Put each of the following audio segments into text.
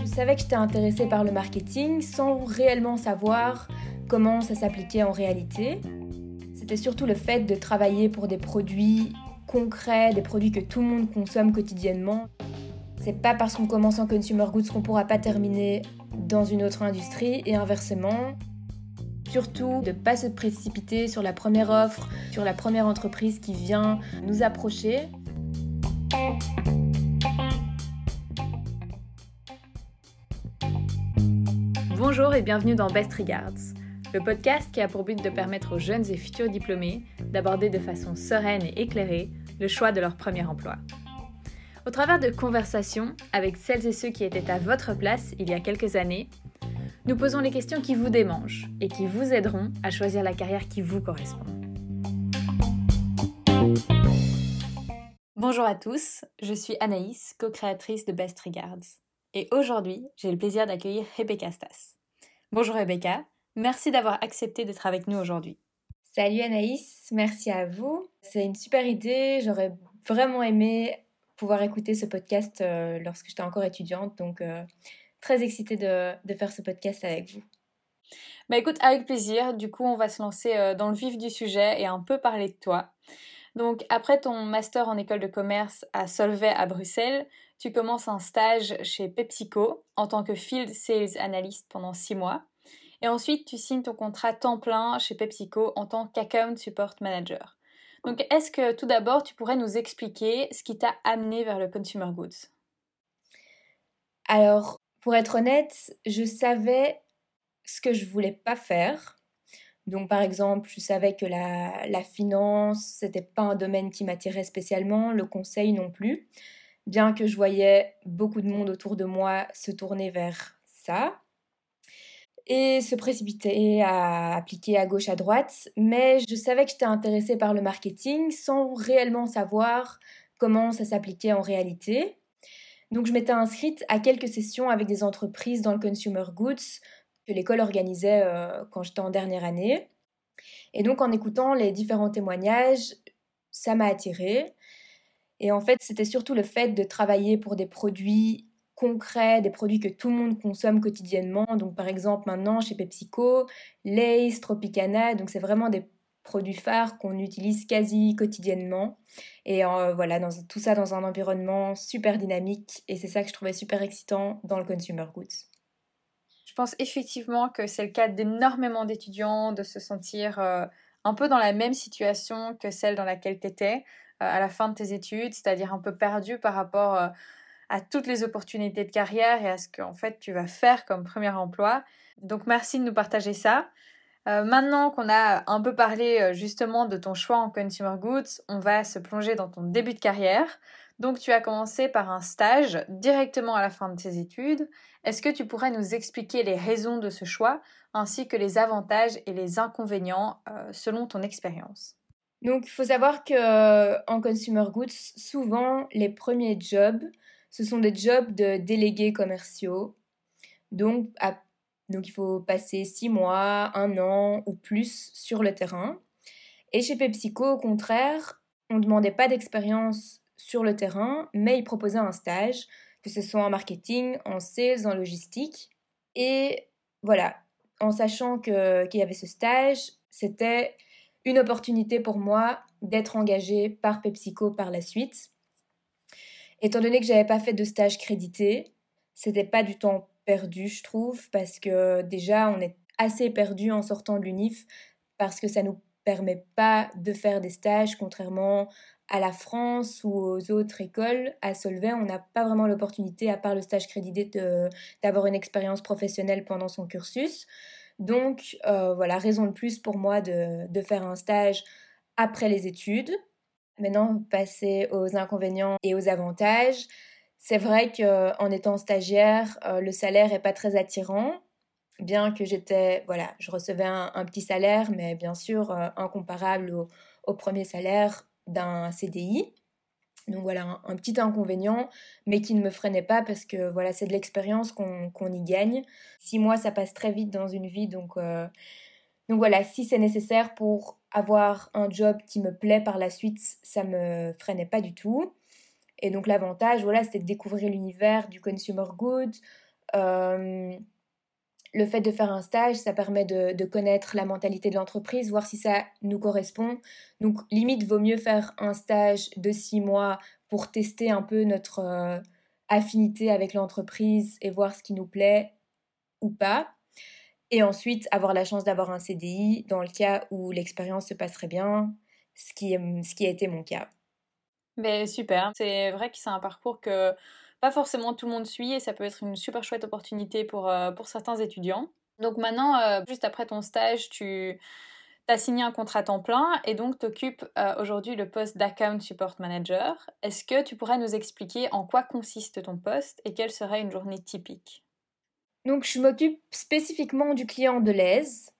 Je savais que j'étais intéressée par le marketing sans réellement savoir comment ça s'appliquait en réalité. C'était surtout le fait de travailler pour des produits concrets, des produits que tout le monde consomme quotidiennement. C'est pas parce qu'on commence en consumer goods qu'on pourra pas terminer dans une autre industrie et inversement. Surtout de pas se précipiter sur la première offre, sur la première entreprise qui vient nous approcher. Bonjour et bienvenue dans Best Regards, le podcast qui a pour but de permettre aux jeunes et futurs diplômés d'aborder de façon sereine et éclairée le choix de leur premier emploi. Au travers de conversations avec celles et ceux qui étaient à votre place il y a quelques années, nous posons les questions qui vous démangent et qui vous aideront à choisir la carrière qui vous correspond. Bonjour à tous, je suis Anaïs, co-créatrice de Best Regards. Et aujourd'hui, j'ai le plaisir d'accueillir Rebecca Stas. Bonjour Rebecca, merci d'avoir accepté d'être avec nous aujourd'hui. Salut Anaïs, merci à vous. C'est une super idée, j'aurais vraiment aimé pouvoir écouter ce podcast euh, lorsque j'étais encore étudiante, donc euh, très excitée de, de, faire ce podcast avec vous. Bah écoute, avec plaisir, du coup on va se lancer euh, dans le vif du sujet et un peu parler de toi. Donc après ton master en école de commerce à Solvay à Bruxelles, tu commences un stage chez PepsiCo en tant que Field Sales Analyst pendant six mois. Et ensuite, tu signes ton contrat temps plein chez PepsiCo en tant qu'Account Support Manager. Donc, est-ce que tout d'abord, tu pourrais nous expliquer ce qui t'a amené vers le consumer goods? Alors, pour être honnête, je savais ce que je voulais pas faire. Donc, par exemple, je savais que la, la finance, c'était pas un domaine qui m'attirait spécialement, le conseil non plus bien que je voyais beaucoup de monde autour de moi se tourner vers ça et se précipiter à appliquer à gauche à droite, mais je savais que j'étais intéressée par le marketing sans réellement savoir comment ça s'appliquait en réalité. Donc je m'étais inscrite à quelques sessions avec des entreprises dans le consumer goods que l'école organisait euh, quand j'étais en dernière année. Et donc en écoutant les différents témoignages, ça m'a attirée. Et en fait, c'était surtout le fait de travailler pour des produits concrets, des produits que tout le monde consomme quotidiennement. Donc par exemple maintenant chez PepsiCo, Lay's, Tropicana, donc c'est vraiment des produits phares qu'on utilise quasi quotidiennement. Et euh, voilà, tout ça dans un environnement super dynamique. Et c'est ça que je trouvais super excitant dans le consumer goods. Je pense effectivement que c'est le cas d'énormément d'étudiants de se sentir euh, un peu dans la même situation que celle dans laquelle tu étais à la fin de tes études, c'est-à-dire un peu perdu par rapport euh, à toutes les opportunités de carrière et à ce qu'en fait tu vas faire comme premier emploi. Donc merci de nous partager ça. Euh, maintenant qu'on a un peu parlé euh, justement de ton choix en consumer goods, on va se plonger dans ton début de carrière. Donc tu as commencé par un stage directement à la fin de tes études. Est-ce que tu pourrais nous expliquer les raisons de ce choix ainsi que les avantages et les inconvénients selon ton expérience? Donc, il faut savoir que euh, en consumer goods, souvent les premiers jobs, ce sont des jobs de délégués commerciaux. Donc, donc, il faut passer six mois, un an ou plus sur le terrain. Et chez PepsiCo, au contraire, on ne demandait pas d'expérience sur le terrain, mais ils proposaient un stage, que ce soit en marketing, en sales, en logistique. Et voilà, en sachant qu'il y avait ce stage, c'était une opportunité pour moi d'être engagée par PepsiCo par la suite. Étant donné que j'avais pas fait de stage crédité, c'était pas du temps perdu, je trouve, parce que déjà on est assez perdu en sortant de l'UNIF parce que ça nous permet pas de faire des stages, contrairement à la France ou aux autres écoles. À Solvay, on n'a pas vraiment l'opportunité, à part le stage crédité, d'avoir une expérience professionnelle pendant son cursus. Donc euh, voilà, raison de plus pour moi de, faire un stage après les études. Maintenant, passer aux inconvénients et aux avantages. C'est vrai qu'en étant stagiaire, euh, le salaire n'est pas très attirant. Bien que j'étais, voilà, je recevais un, petit salaire, mais bien sûr euh, incomparable au, premier salaire d'un CDI. Donc voilà, un, petit inconvénient, mais qui ne me freinait pas parce que voilà, c'est de l'expérience qu'on y gagne. Six mois, ça passe très vite dans une vie, donc, euh, donc voilà, si c'est nécessaire pour avoir un job qui me plaît par la suite, ça me freinait pas du tout. Et donc l'avantage, voilà, c'était de découvrir l'univers du consumer goods. Euh, le fait de faire un stage, ça permet de, connaître la mentalité de l'entreprise, voir si ça nous correspond. Donc limite, vaut mieux faire un stage de six mois pour tester un peu notre euh, affinité avec l'entreprise et voir ce qui nous plaît ou pas. Et ensuite, avoir la chance d'avoir un CDI dans le cas où l'expérience se passerait bien, ce qui, ce qui a été mon cas. Mais super, c'est vrai que c'est un parcours que pas forcément tout le monde suit et ça peut être une super chouette opportunité pour, euh, pour certains étudiants. Donc maintenant, euh, juste après ton stage, tu as signé un contrat temps plein et donc tu occupes euh, aujourd'hui le poste d'account support manager. Est-ce que tu pourrais nous expliquer en quoi consiste ton poste et quelle serait une journée typique? Donc je m'occupe spécifiquement du client de l'aise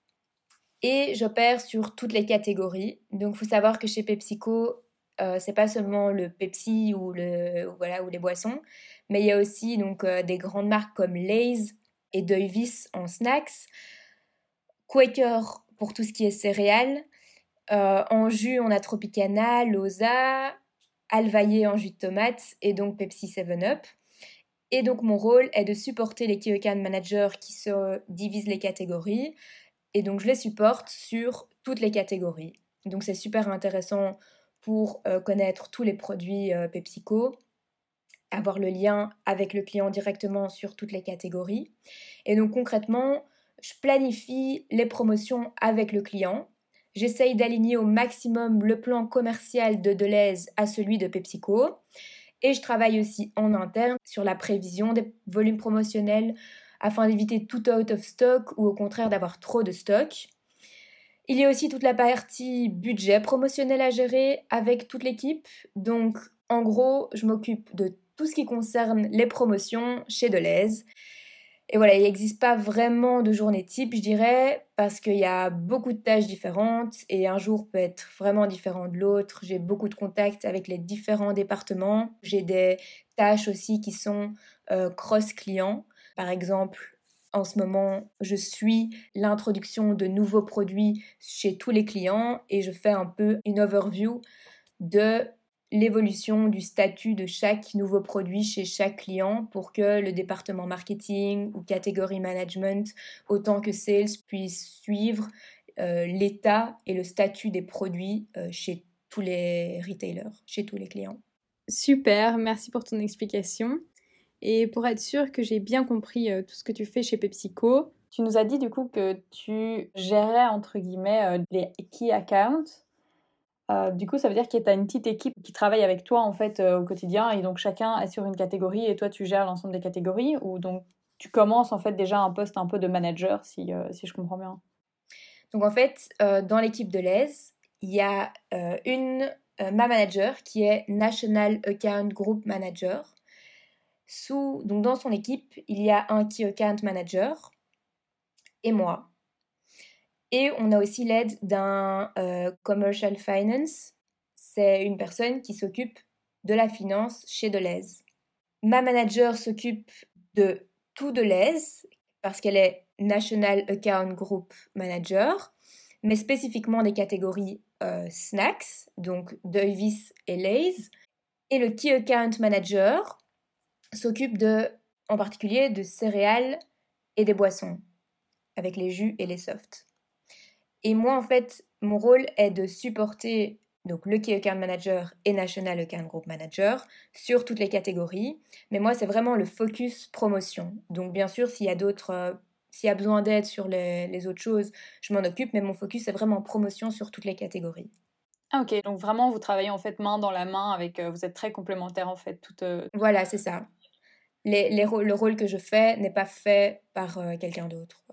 et j'opère sur toutes les catégories. Donc il faut savoir que chez PepsiCo, euh, c'est pas seulement le Pepsi ou, le, voilà, ou les boissons, mais il y a aussi donc, euh, des grandes marques comme Lay's et Davis en snacks, Quaker pour tout ce qui est céréales, euh, en jus on a Tropicana, Loza, Alvaillé en jus de tomate et donc Pepsi 7-Up. Et donc mon rôle est de supporter les key managers qui se divisent les catégories. Et donc je les supporte sur toutes les catégories. Donc c'est super intéressant pour euh, connaître tous les produits euh, PepsiCo, avoir le lien avec le client directement sur toutes les catégories. Et donc concrètement, je planifie les promotions avec le client. J'essaye d'aligner au maximum le plan commercial de Deleuze à celui de PepsiCo. Et je travaille aussi en interne sur la prévision des volumes promotionnels afin d'éviter tout out of stock ou au contraire d'avoir trop de stock. Il y a aussi toute la partie budget promotionnel à gérer avec toute l'équipe. Donc, en gros, je m'occupe de tout ce qui concerne les promotions chez Deleuze. Et voilà, il n'existe pas vraiment de journée type, je dirais, parce qu'il y a beaucoup de tâches différentes et un jour peut être vraiment différent de l'autre. J'ai beaucoup de contacts avec les différents départements. J'ai des tâches aussi qui sont euh, cross-clients. Par exemple, en ce moment, je suis l'introduction de nouveaux produits chez tous les clients et je fais un peu une overview de l'évolution du statut de chaque nouveau produit chez chaque client pour que le département marketing ou catégorie management, autant que sales, puisse suivre euh, l'état et le statut des produits euh, chez tous les retailers, chez tous les clients. Super, merci pour ton explication. Et pour être sûr que j'ai bien compris euh, tout ce que tu fais chez PepsiCo, tu nous as dit du coup que tu gérais entre guillemets euh, les key accounts. Euh, du coup, ça veut dire que tu as une petite équipe qui travaille avec toi en fait au quotidien et donc chacun est sur une catégorie et toi tu gères l'ensemble des catégories ou donc tu commences en fait déjà un poste un peu de manager si, si je comprends bien. Donc en fait, dans l'équipe de l'ES, il y a une ma manager qui est National Account Group Manager dans son équipe, il y a un Key Account Manager et moi. Et on a aussi l'aide d'un euh, Commercial Finance. C'est une personne qui s'occupe de la finance chez Deleuze. Ma manager s'occupe de tout Deleuze parce qu'elle est National Account Group Manager, mais spécifiquement des catégories euh, snacks, donc Davis et Lay's. Et le Key Account Manager, s'occupe de, en particulier de céréales et des boissons, avec les jus et les softs. Et moi, en fait, mon rôle est de supporter donc le Key Account Manager et National Account Group Manager sur toutes les catégories. Mais moi, c'est vraiment le focus promotion. Donc, bien sûr, s'il y a d'autres, euh, s'il y a besoin d'aide sur les, autres choses, je m'en occupe. Mais mon focus, c'est vraiment promotion sur toutes les catégories. Ah, ok, donc vraiment, vous travaillez en fait main dans la main avec, euh, vous êtes très complémentaires en fait. Toute, euh, Voilà, c'est ça le rôle que je fais n'est pas fait par euh, quelqu'un d'autre.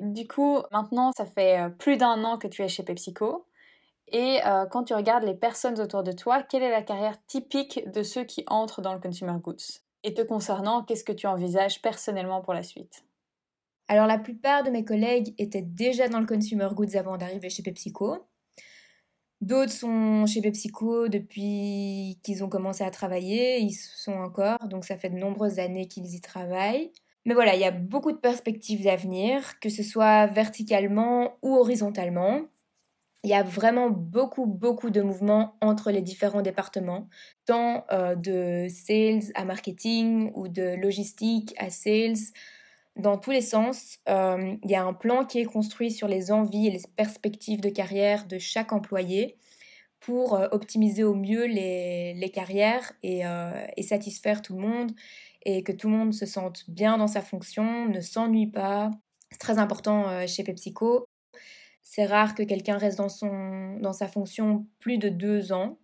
Du coup, maintenant, ça fait euh, plus d'un an que tu es chez PepsiCo. Et euh, quand tu regardes les personnes autour de toi, quelle est la carrière typique de ceux qui entrent dans le consumer goods? Et te concernant, qu'est-ce que tu envisages personnellement pour la suite? Alors la plupart de mes collègues étaient déjà dans le consumer goods avant d'arriver chez PepsiCo. D'autres sont chez PepsiCo depuis qu'ils ont commencé à travailler, ils sont encore, donc ça fait de nombreuses années qu'ils y travaillent. Mais voilà, il y a beaucoup de perspectives d'avenir, que ce soit verticalement ou horizontalement. il y a vraiment beaucoup, beaucoup de mouvements entre les différents départements, tant euh, de sales à marketing ou de logistique à sales. Dans tous les sens, euh, il y a un plan qui est construit sur les envies et les perspectives de carrière de chaque employé pour euh, optimiser au mieux les, carrières et, et, satisfaire tout le monde et que tout le monde se sente bien dans sa fonction, ne s'ennuie pas. C'est très important chez PepsiCo. C'est rare que quelqu'un reste dans, son, dans sa fonction plus de deux ans.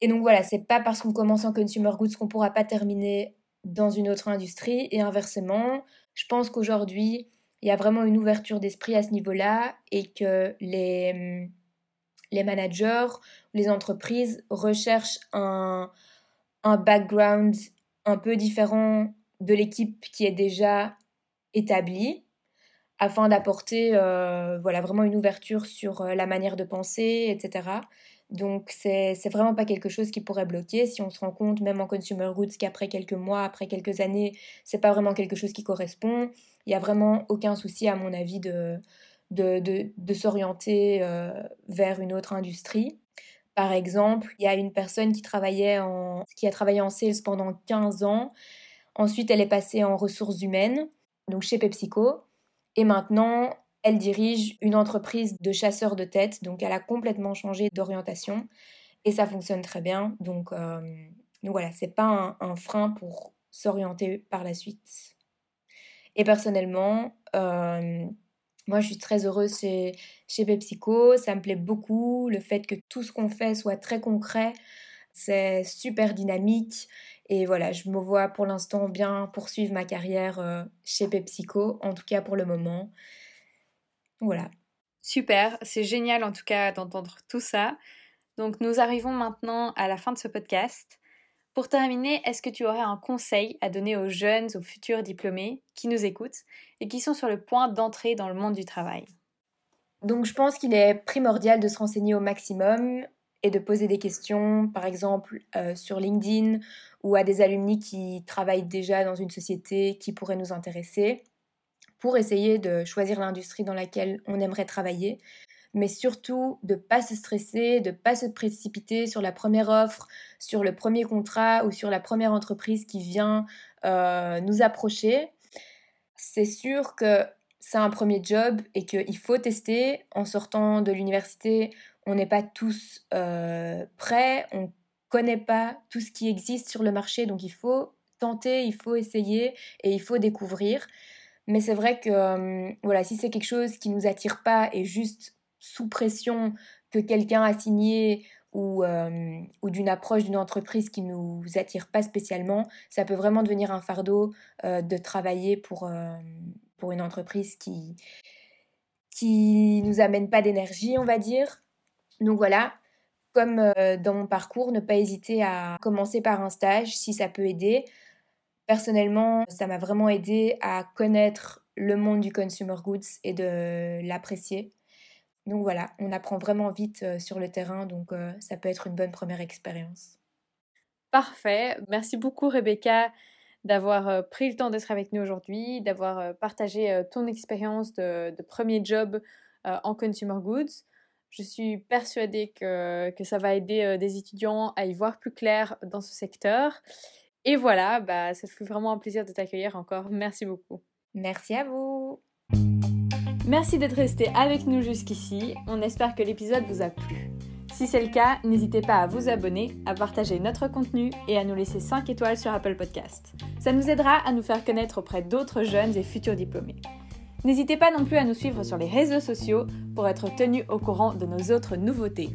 Et donc voilà, c'est pas parce qu'on commence en consumer goods qu'on pourra pas terminer dans une autre industrie. Et inversement, je pense qu'aujourd'hui, il y a vraiment une ouverture d'esprit à ce niveau-là et que les, les managers, les entreprises recherchent un, un background un peu différent de l'équipe qui est déjà établie afin d'apporter euh, voilà, vraiment une ouverture sur euh, la manière de penser, etc. Donc c'est vraiment pas quelque chose qui pourrait bloquer si on se rend compte, même en consumer goods, qu'après quelques mois, après quelques années, c'est pas vraiment quelque chose qui correspond. Il y a vraiment aucun souci, à mon avis, de, de, de, s'orienter euh, vers une autre industrie. Par exemple, il y a une personne qui, travaillait en, qui a travaillé en sales pendant 15 ans. Ensuite, elle est passée en ressources humaines, donc chez PepsiCo. Et maintenant, elle dirige une entreprise de chasseurs de tête, donc elle a complètement changé d'orientation et ça fonctionne très bien. Donc, euh, donc voilà, c'est pas un, frein pour s'orienter par la suite. Et personnellement, euh, moi je suis très heureuse chez, chez PepsiCo, ça me plaît beaucoup, le fait que tout ce qu'on fait soit très concret, c'est super dynamique. Et voilà, je me vois pour l'instant bien poursuivre ma carrière euh, chez PepsiCo, en tout cas pour le moment. Voilà. Super, c'est génial en tout cas d'entendre tout ça. Donc nous arrivons maintenant à la fin de ce podcast. Pour terminer, est-ce que tu aurais un conseil à donner aux jeunes, aux futurs diplômés qui nous écoutent et qui sont sur le point d'entrer dans le monde du travail? Donc je pense qu'il est primordial de se renseigner au maximum et de poser des questions, par exemple euh, sur LinkedIn ou à des alumni qui travaillent déjà dans une société qui pourrait nous intéresser, pour essayer de choisir l'industrie dans laquelle on aimerait travailler, mais surtout de ne pas se stresser, de ne pas se précipiter sur la première offre, sur le premier contrat ou sur la première entreprise qui vient euh, nous approcher. C'est sûr que c'est un premier job et qu'il faut tester. En sortant de l'université, on n'est pas tous euh, prêts, on connaît pas tout ce qui existe sur le marché, donc il faut tenter, il faut essayer et il faut découvrir. Mais c'est vrai que euh, voilà, si c'est quelque chose qui nous attire pas et juste sous pression que quelqu'un a signé ou, euh, d'une approche d'une entreprise qui nous attire pas spécialement, ça peut vraiment devenir un fardeau de travailler pour, une entreprise qui qui nous amène pas d'énergie, on va dire. Donc voilà, comme euh, dans mon parcours, ne pas hésiter à commencer par un stage si ça peut aider. Personnellement, ça m'a vraiment aidé à connaître le monde du consumer goods et de l'apprécier. Donc voilà, on apprend vraiment vite euh, sur le terrain, donc euh, ça peut être une bonne première expérience. Parfait. Merci beaucoup Rebecca d'avoir pris le temps d'être avec nous aujourd'hui, d'avoir partagé ton expérience de, premier job en consumer goods. Je suis persuadée que, ça va aider euh, des étudiants à y voir plus clair dans ce secteur. Et voilà, bah, ça fait vraiment un plaisir de t'accueillir encore. Merci beaucoup. Merci à vous. Merci d'être resté avec nous jusqu'ici. On espère que l'épisode vous a plu. Si c'est le cas, n'hésitez pas à vous abonner, à partager notre contenu et à nous laisser 5 étoiles sur Apple Podcast. Ça nous aidera à nous faire connaître auprès d'autres jeunes et futurs diplômés. N'hésitez pas non plus à nous suivre sur les réseaux sociaux pour être tenu au courant de nos autres nouveautés.